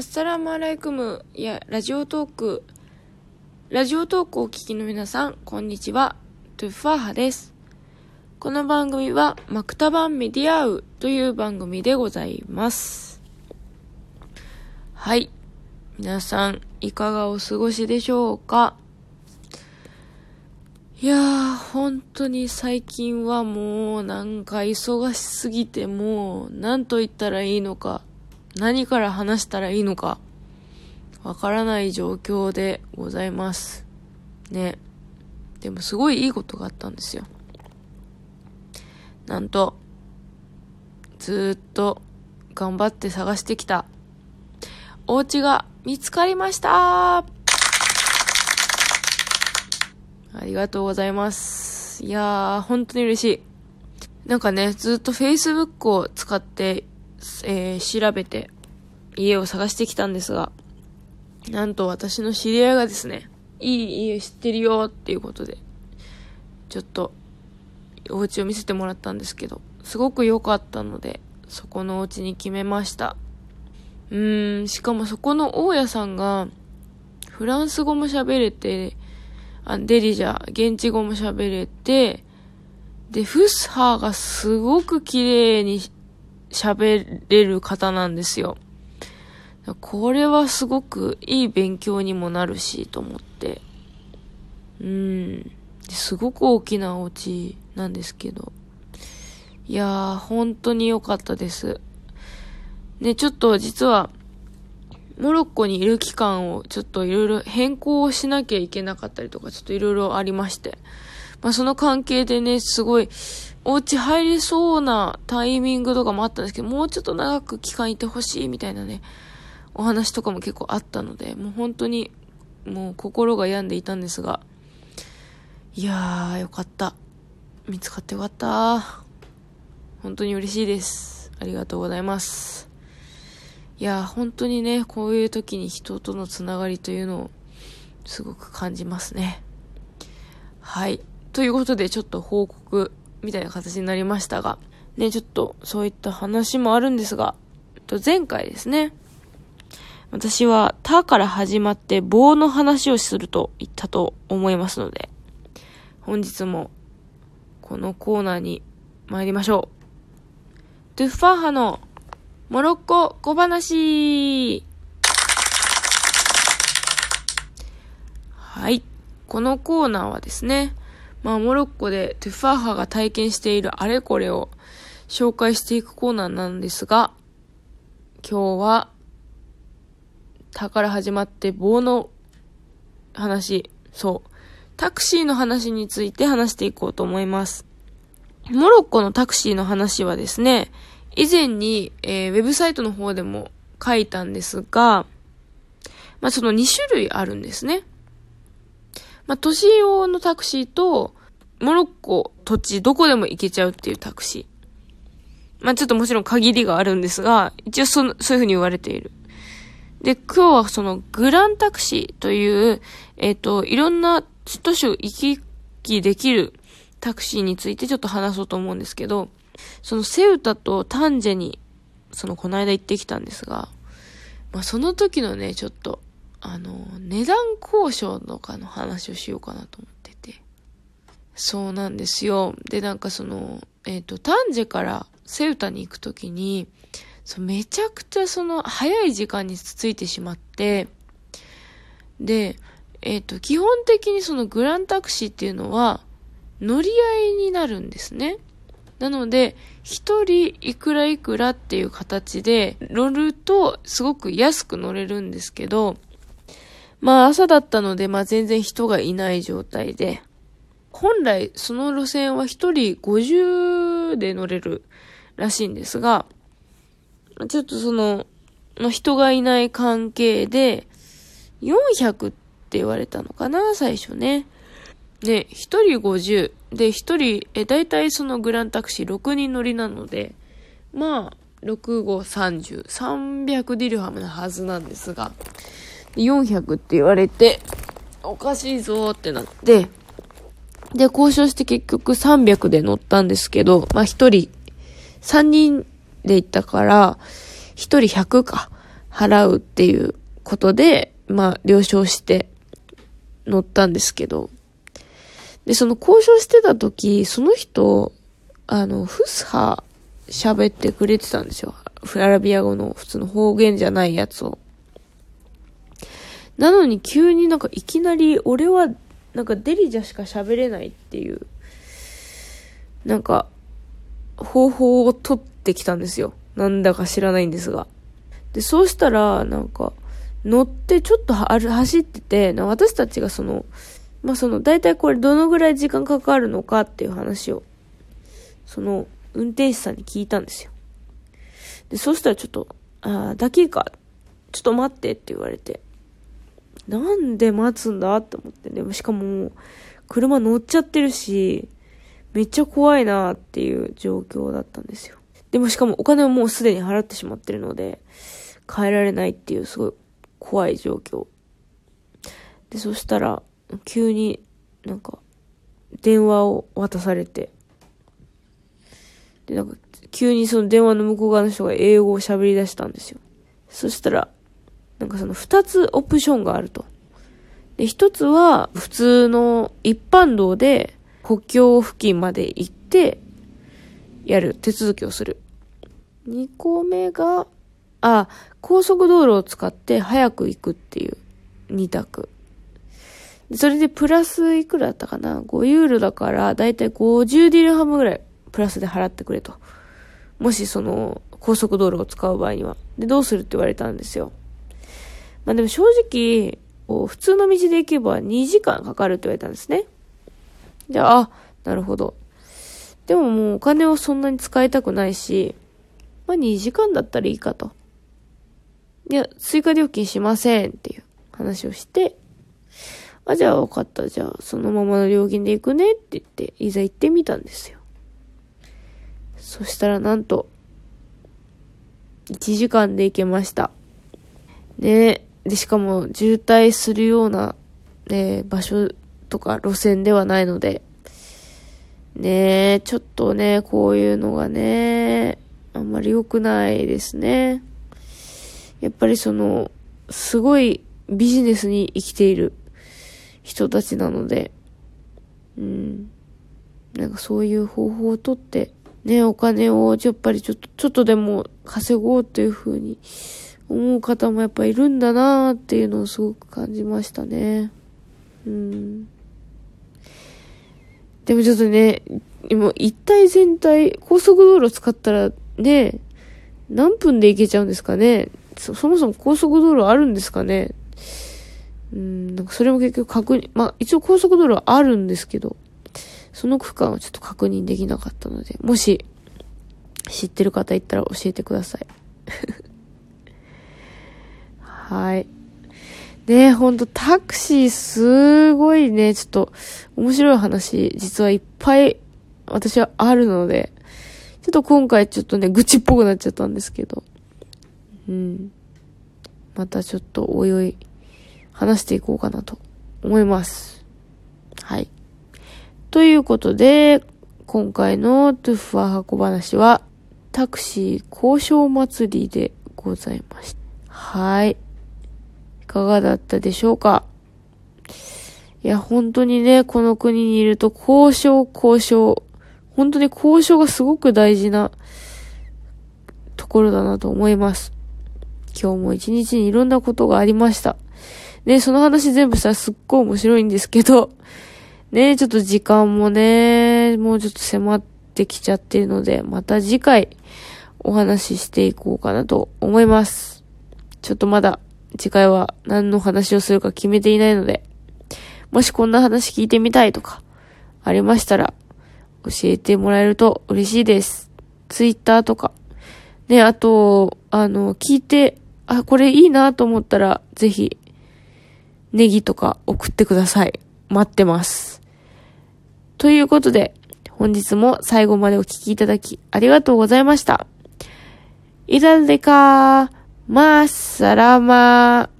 アッサラムアライクムやラジオトークラジオトークをお聞きの皆さんこんにちは。トゥファーハです。この番組はマクタバンメディアウという番組でございます。はい。皆さんいかがお過ごしでしょうか？いやー、本当に最近はもうなんか忙しすぎてもう何と言ったらいいのか。何から話したらいいのか、わからない状況でございます。ね。でもすごいいいことがあったんですよ。なんと、ずっと頑張って探してきた、お家が見つかりましたありがとうございます。いやー、本当に嬉しい。なんかね、ずっと Facebook を使ってえー、調べて家を探してきたんですが、なんと私の知り合いがですね、いい家知ってるよっていうことで、ちょっとお家を見せてもらったんですけど、すごく良かったので、そこのお家に決めました。うーん、しかもそこの大家さんが、フランス語も喋れて、あデリジャー、現地語も喋れて、で、フスハーがすごく綺麗に喋れる方なんですよ。これはすごくいい勉強にもなるし、と思って。うん。すごく大きなお家なんですけど。いやー、本当に良かったです。ね、ちょっと実は、モロッコにいる期間をちょっといろいろ変更をしなきゃいけなかったりとか、ちょっといろいろありまして。まあその関係でね、すごい、お家入れそうなタイミングとかもあったんですけど、もうちょっと長く期間いてほしいみたいなね、お話とかも結構あったので、もう本当に、もう心が病んでいたんですが、いやー、よかった。見つかってよかった。本当に嬉しいです。ありがとうございます。いやー、本当にね、こういう時に人とのつながりというのを、すごく感じますね。はい。ということで、ちょっと報告みたいな形になりましたが、ね、ちょっとそういった話もあるんですが、前回ですね、私は、たから始まって棒の話をすると言ったと思いますので、本日もこのコーナーに参りましょう。トゥッファーハのモロッコ小話はい。このコーナーはですね、まあ、モロッコでトゥファーハが体験しているあれこれを紹介していくコーナーなんですが、今日は、たから始まって棒の話、そう、タクシーの話について話していこうと思います。モロッコのタクシーの話はですね、以前に、えー、ウェブサイトの方でも書いたんですが、まあ、その2種類あるんですね。まあ、都市用のタクシーと、モロッコ土地どこでも行けちゃうっていうタクシー。まあ、ちょっともちろん限りがあるんですが、一応その、そういうふうに言われている。で、今日はそのグランタクシーという、えっ、ー、と、いろんな都市を行き来できるタクシーについてちょっと話そうと思うんですけど、そのセウタとタンジェに、そのこの間行ってきたんですが、まあその時のね、ちょっとあの、値段交渉とかの話をしようかなと思ってて。そうなんですよ。で、なんかその、えっ、ー、と、タンジェからセウタに行くときに、そうめちゃくちゃその、早い時間につついてしまって、で、えっ、ー、と、基本的にそのグランタクシーっていうのは、乗り合いになるんですね。なので、一人いくらいくらっていう形で乗るとすごく安く乗れるんですけど、まあ朝だったので、まあ全然人がいない状態で、本来その路線は一人50で乗れるらしいんですが、ちょっとその、の人がいない関係で、400って言われたのかな、最初ね。で、一人50。で、一人、え、大体そのグランタクシー6人乗りなので、まあ、6、5、30、300ディルハムなはずなんですが、400って言われて、おかしいぞってなって、で、交渉して結局300で乗ったんですけど、まあ、1人、3人で行ったから、1人100か。払うっていうことで、まあ、了承して乗ったんですけど、で、その交渉してた時、その人、あの、フスハ喋ってくれてたんですよ。アラビア語の普通の方言じゃないやつを。なのに急になんかいきなり俺はなんかデリジャしか喋れないっていう、なんか方法を取ってきたんですよ。なんだか知らないんですが。で、そうしたら、なんか、乗ってちょっと走ってて、私たちがその、まあ、その、大体これどのぐらい時間かかるのかっていう話を、その、運転手さんに聞いたんですよ。で、そしたらちょっと、ああ、だけか、ちょっと待ってって言われて、なんで待つんだって思って、でもしかも、車乗っちゃってるし、めっちゃ怖いなっていう状況だったんですよ。でもしかもお金をもうすでに払ってしまってるので、変えられないっていうすごい怖い状況。で、そしたら、急になんか、電話を渡されて、で、なんか、急にその電話の向こう側の人が英語を喋り出したんですよ。そしたら、なんかその二つオプションがあると。で、一つは普通の一般道で国境付近まで行って、やる、手続きをする。二個目が、あ、高速道路を使って早く行くっていう二択。それでプラスいくらだったかな ?5 ユーロだからだいたい50ディルハムぐらいプラスで払ってくれと。もしその高速道路を使う場合には。で、どうするって言われたんですよ。まあでも正直、普通の道で行けば2時間かかるって言われたんですね。じゃあ、あ、なるほど。でももうお金をそんなに使いたくないし、まあ2時間だったらいいかと。いや、追加料金しませんっていう話をして、あ、じゃあ分かった。じゃあそのままの料金で行くねって言って、いざ行ってみたんですよ。そしたらなんと、1時間で行けました。ねで、しかも渋滞するような、ね、場所とか路線ではないので、ねえちょっとね、こういうのがね、あんまり良くないですね。やっぱりその、すごいビジネスに生きている人たちなので、うん。なんかそういう方法をとって、ね、お金をやっぱりちょっと、ちょっとでも稼ごうというふうに思う方もやっぱいるんだなーっていうのをすごく感じましたね。うん。でもちょっとね、今一体全体、高速道路使ったらね、何分で行けちゃうんですかねそそもそも高速道路あるんですかねうん、なんかそれも結局確認、まあ一応高速道路あるんですけど、その区間はちょっと確認できなかったので、もし知ってる方いたら教えてください。はい。ねほんとタクシーすごいね、ちょっと面白い話、実はいっぱい私はあるので、ちょっと今回ちょっとね、愚痴っぽくなっちゃったんですけど、うん。またちょっとおいおい話していこうかなと思います。はい。ということで、今回のトゥファ箱話は、タクシー交渉祭りでございました。はい。いかがだったでしょうか？いや、本当にね、この国にいると交渉、交渉。本当に交渉がすごく大事なところだなと思います。今日も一日にいろんなことがありました。ね、その話全部したらすっごい面白いんですけど、ね、ちょっと時間もね、もうちょっと迫ってきちゃってるので、また次回お話ししていこうかなと思います。ちょっとまだ次回は何の話をするか決めていないので、もしこんな話聞いてみたいとか、ありましたら、教えてもらえると嬉しいです。ツイッターとか。ね、あと、あの、聞いて、あ、これいいなと思ったら、ぜひ、ネギとか送ってください。待ってます。ということで、本日も最後までお聴きいただきありがとうございました。イラデカー、マッサラマー。